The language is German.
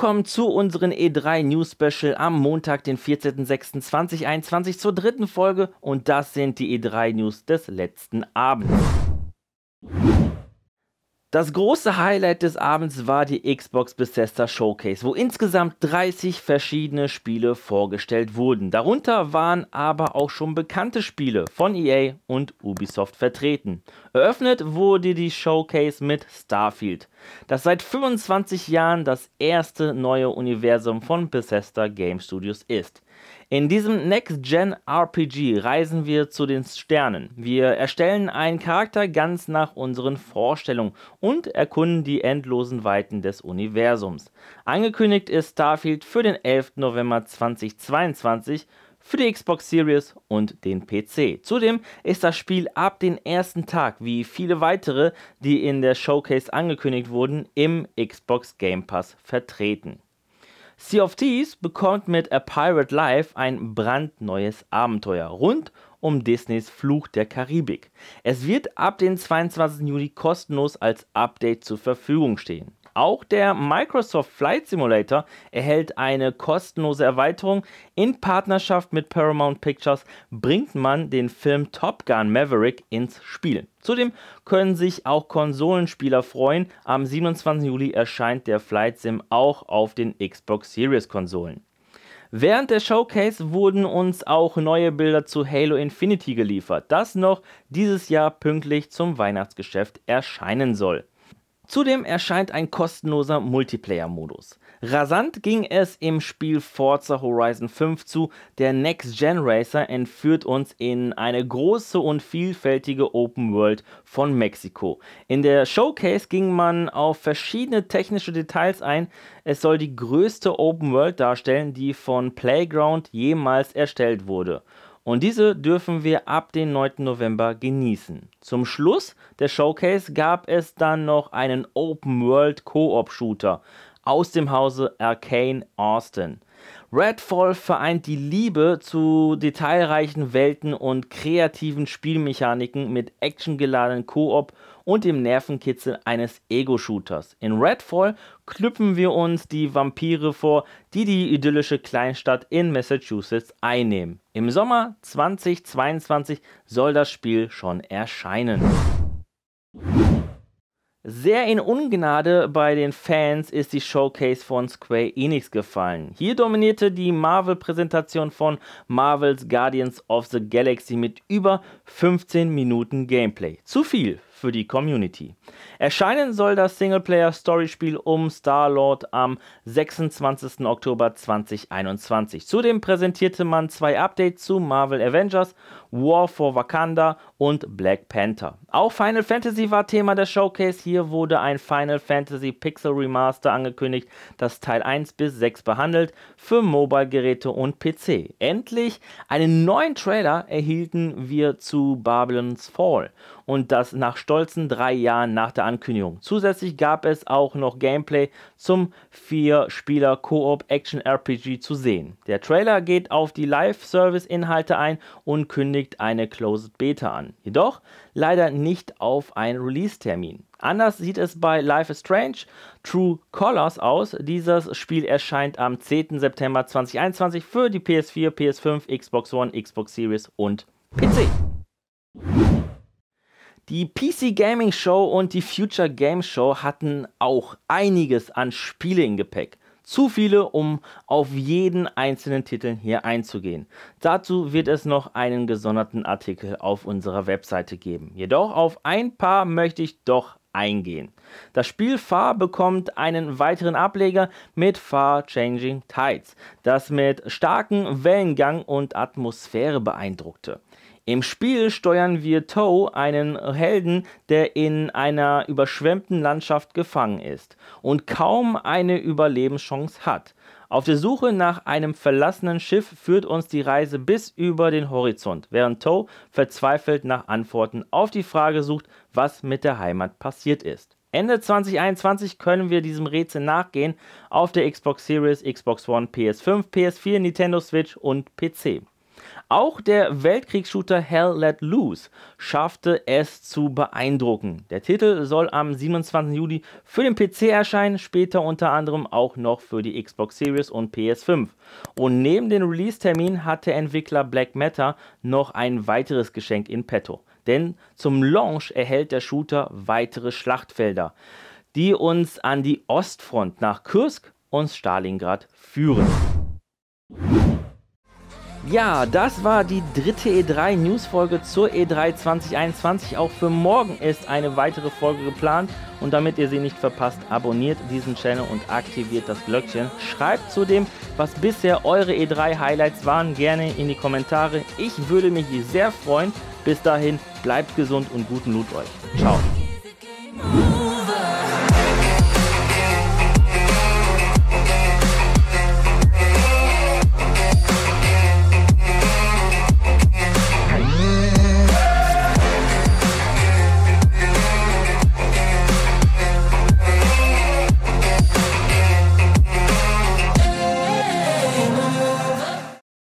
willkommen zu unserem E3 News Special am Montag, den 14.06.2021 zur dritten Folge und das sind die E3 News des letzten Abends. Das große Highlight des Abends war die Xbox Bethesda Showcase, wo insgesamt 30 verschiedene Spiele vorgestellt wurden. Darunter waren aber auch schon bekannte Spiele von EA und Ubisoft vertreten. Eröffnet wurde die Showcase mit Starfield, das seit 25 Jahren das erste neue Universum von Bethesda Game Studios ist. In diesem Next-Gen-RPG reisen wir zu den Sternen. Wir erstellen einen Charakter ganz nach unseren Vorstellungen und erkunden die endlosen Weiten des Universums. Angekündigt ist Starfield für den 11. November 2022 für die Xbox Series und den PC. Zudem ist das Spiel ab dem ersten Tag, wie viele weitere, die in der Showcase angekündigt wurden, im Xbox Game Pass vertreten. Sea of Thieves bekommt mit A Pirate Life ein brandneues Abenteuer rund um Disneys Fluch der Karibik. Es wird ab dem 22. Juli kostenlos als Update zur Verfügung stehen. Auch der Microsoft Flight Simulator erhält eine kostenlose Erweiterung. In Partnerschaft mit Paramount Pictures bringt man den Film Top Gun Maverick ins Spiel. Zudem können sich auch Konsolenspieler freuen. Am 27. Juli erscheint der Flight Sim auch auf den Xbox Series Konsolen. Während der Showcase wurden uns auch neue Bilder zu Halo Infinity geliefert, das noch dieses Jahr pünktlich zum Weihnachtsgeschäft erscheinen soll. Zudem erscheint ein kostenloser Multiplayer-Modus. Rasant ging es im Spiel Forza Horizon 5 zu. Der Next Gen Racer entführt uns in eine große und vielfältige Open World von Mexiko. In der Showcase ging man auf verschiedene technische Details ein. Es soll die größte Open World darstellen, die von Playground jemals erstellt wurde und diese dürfen wir ab dem 9. November genießen. Zum Schluss der Showcase gab es dann noch einen Open World Koop Shooter aus dem Hause Arcane Austin. Redfall vereint die Liebe zu detailreichen Welten und kreativen Spielmechaniken mit actiongeladenen Koop und dem Nervenkitzel eines Ego-Shooters. In Redfall knüpfen wir uns die Vampire vor, die die idyllische Kleinstadt in Massachusetts einnehmen. Im Sommer 2022 soll das Spiel schon erscheinen. Sehr in Ungnade bei den Fans ist die Showcase von Square Enix gefallen. Hier dominierte die Marvel-Präsentation von Marvel's Guardians of the Galaxy mit über 15 Minuten Gameplay. Zu viel für die Community. Erscheinen soll das Singleplayer-Storyspiel um Star-Lord am 26. Oktober 2021. Zudem präsentierte man zwei Updates zu Marvel Avengers, War for Wakanda und Black Panther. Auch Final Fantasy war Thema der Showcase. Hier wurde ein Final Fantasy Pixel Remaster angekündigt, das Teil 1 bis 6 behandelt für Mobile-Geräte und PC. Endlich einen neuen Trailer erhielten wir zu Babylon's Fall und das nach stolzen drei Jahren nach der Ankündigung. Zusätzlich gab es auch noch Gameplay zum 4-Spieler Koop Action RPG zu sehen. Der Trailer geht auf die Live-Service-Inhalte ein und kündigt eine Closed Beta an. Jedoch leider nicht auf einen Release-Termin. Anders sieht es bei Life is Strange True Colors aus. Dieses Spiel erscheint am 10. September 2021 für die PS4, PS5, Xbox One, Xbox Series und PC. Die PC Gaming Show und die Future Game Show hatten auch einiges an Spiele im Gepäck. Zu viele, um auf jeden einzelnen Titel hier einzugehen. Dazu wird es noch einen gesonderten Artikel auf unserer Webseite geben. Jedoch auf ein paar möchte ich doch eingehen. Das Spiel Far bekommt einen weiteren Ableger mit Far Changing Tides, das mit starkem Wellengang und Atmosphäre beeindruckte. Im Spiel steuern wir Toe, einen Helden, der in einer überschwemmten Landschaft gefangen ist und kaum eine Überlebenschance hat. Auf der Suche nach einem verlassenen Schiff führt uns die Reise bis über den Horizont, während Toe verzweifelt nach Antworten auf die Frage sucht, was mit der Heimat passiert ist. Ende 2021 können wir diesem Rätsel nachgehen auf der Xbox Series, Xbox One, PS5, PS4, Nintendo Switch und PC. Auch der Weltkriegsshooter Hell Let Loose schaffte es zu beeindrucken. Der Titel soll am 27. Juli für den PC erscheinen, später unter anderem auch noch für die Xbox Series und PS5. Und neben dem Release-Termin hat der Entwickler Black Matter noch ein weiteres Geschenk in petto. Denn zum Launch erhält der Shooter weitere Schlachtfelder, die uns an die Ostfront nach Kursk und Stalingrad führen. Ja, das war die dritte E3 News-Folge zur E3 2021. Auch für morgen ist eine weitere Folge geplant. Und damit ihr sie nicht verpasst, abonniert diesen Channel und aktiviert das Glöckchen. Schreibt zudem, was bisher eure E3 Highlights waren, gerne in die Kommentare. Ich würde mich sehr freuen. Bis dahin, bleibt gesund und guten Loot euch. Ciao.